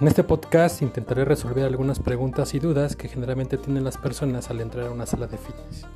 En este podcast intentaré resolver algunas preguntas y dudas que generalmente tienen las personas al entrar a una sala de fitness.